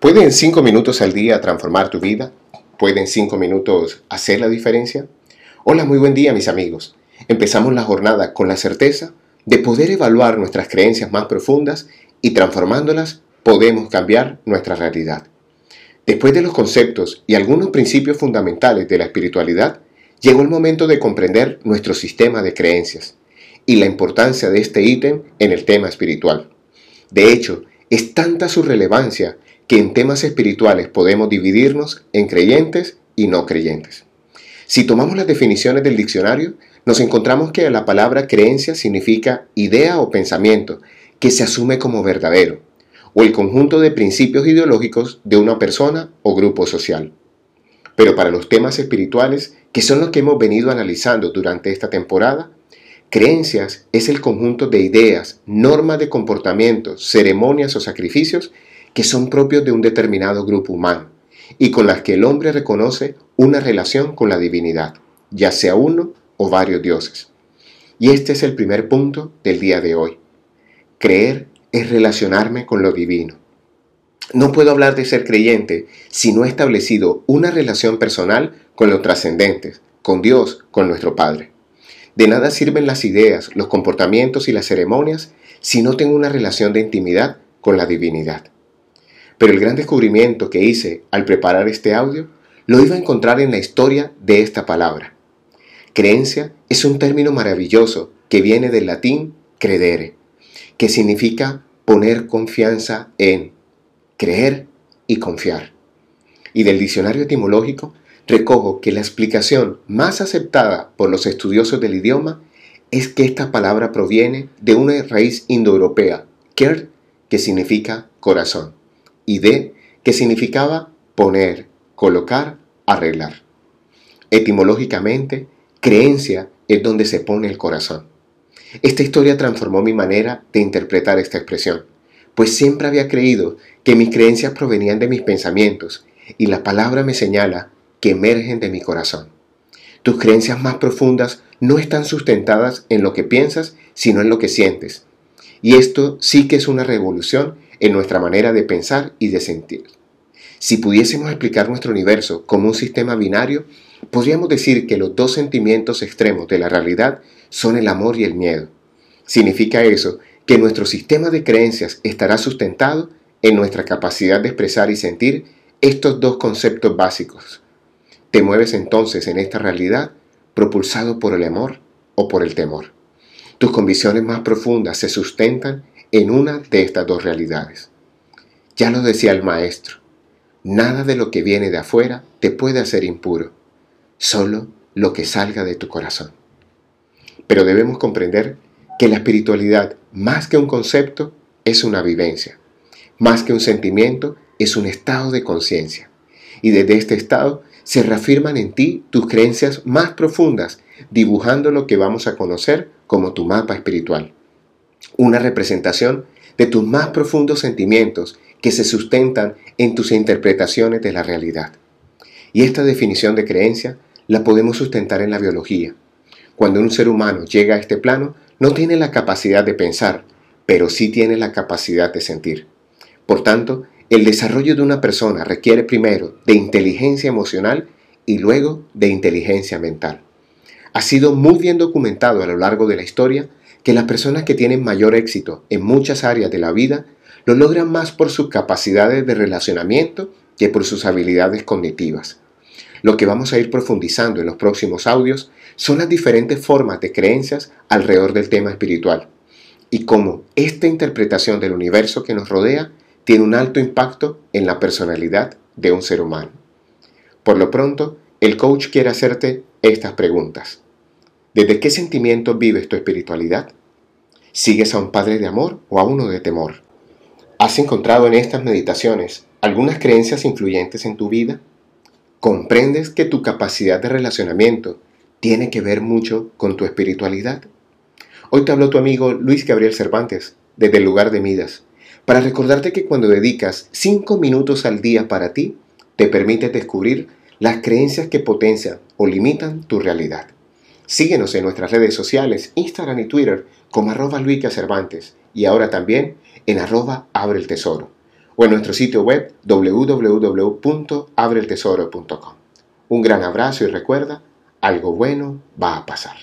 ¿Pueden cinco minutos al día transformar tu vida? ¿Pueden cinco minutos hacer la diferencia? Hola, muy buen día mis amigos. Empezamos la jornada con la certeza de poder evaluar nuestras creencias más profundas y transformándolas podemos cambiar nuestra realidad. Después de los conceptos y algunos principios fundamentales de la espiritualidad, llegó el momento de comprender nuestro sistema de creencias y la importancia de este ítem en el tema espiritual. De hecho, es tanta su relevancia que en temas espirituales podemos dividirnos en creyentes y no creyentes. Si tomamos las definiciones del diccionario, nos encontramos que la palabra creencia significa idea o pensamiento que se asume como verdadero, o el conjunto de principios ideológicos de una persona o grupo social. Pero para los temas espirituales, que son los que hemos venido analizando durante esta temporada, creencias es el conjunto de ideas, normas de comportamiento, ceremonias o sacrificios que son propios de un determinado grupo humano y con las que el hombre reconoce una relación con la divinidad, ya sea uno o varios dioses. Y este es el primer punto del día de hoy. Creer es relacionarme con lo divino. No puedo hablar de ser creyente si no he establecido una relación personal con lo trascendente, con Dios, con nuestro Padre. De nada sirven las ideas, los comportamientos y las ceremonias si no tengo una relación de intimidad con la divinidad. Pero el gran descubrimiento que hice al preparar este audio lo iba a encontrar en la historia de esta palabra. Creencia es un término maravilloso que viene del latín credere, que significa poner confianza en, creer y confiar. Y del diccionario etimológico recojo que la explicación más aceptada por los estudiosos del idioma es que esta palabra proviene de una raíz indoeuropea, ker, que significa corazón y de, que significaba poner, colocar, arreglar. Etimológicamente, creencia es donde se pone el corazón. Esta historia transformó mi manera de interpretar esta expresión, pues siempre había creído que mis creencias provenían de mis pensamientos y la palabra me señala que emergen de mi corazón. Tus creencias más profundas no están sustentadas en lo que piensas, sino en lo que sientes. Y esto sí que es una revolución en nuestra manera de pensar y de sentir. Si pudiésemos explicar nuestro universo como un sistema binario, podríamos decir que los dos sentimientos extremos de la realidad son el amor y el miedo. Significa eso que nuestro sistema de creencias estará sustentado en nuestra capacidad de expresar y sentir estos dos conceptos básicos. Te mueves entonces en esta realidad propulsado por el amor o por el temor. Tus convicciones más profundas se sustentan en una de estas dos realidades. Ya lo decía el maestro, nada de lo que viene de afuera te puede hacer impuro, solo lo que salga de tu corazón. Pero debemos comprender que la espiritualidad, más que un concepto, es una vivencia, más que un sentimiento, es un estado de conciencia. Y desde este estado se reafirman en ti tus creencias más profundas, dibujando lo que vamos a conocer como tu mapa espiritual una representación de tus más profundos sentimientos que se sustentan en tus interpretaciones de la realidad. Y esta definición de creencia la podemos sustentar en la biología. Cuando un ser humano llega a este plano, no tiene la capacidad de pensar, pero sí tiene la capacidad de sentir. Por tanto, el desarrollo de una persona requiere primero de inteligencia emocional y luego de inteligencia mental. Ha sido muy bien documentado a lo largo de la historia que las personas que tienen mayor éxito en muchas áreas de la vida lo logran más por sus capacidades de relacionamiento que por sus habilidades cognitivas. Lo que vamos a ir profundizando en los próximos audios son las diferentes formas de creencias alrededor del tema espiritual y cómo esta interpretación del universo que nos rodea tiene un alto impacto en la personalidad de un ser humano. Por lo pronto, el coach quiere hacerte estas preguntas. ¿Desde qué sentimiento vives tu espiritualidad? ¿Sigues a un padre de amor o a uno de temor? ¿Has encontrado en estas meditaciones algunas creencias influyentes en tu vida? ¿Comprendes que tu capacidad de relacionamiento tiene que ver mucho con tu espiritualidad? Hoy te habló tu amigo Luis Gabriel Cervantes desde el lugar de Midas para recordarte que cuando dedicas 5 minutos al día para ti, te permite descubrir las creencias que potencian o limitan tu realidad. Síguenos en nuestras redes sociales, Instagram y Twitter como arroba Luica Cervantes y ahora también en arroba Abre el Tesoro o en nuestro sitio web www.abreeltesoro.com. Un gran abrazo y recuerda, algo bueno va a pasar.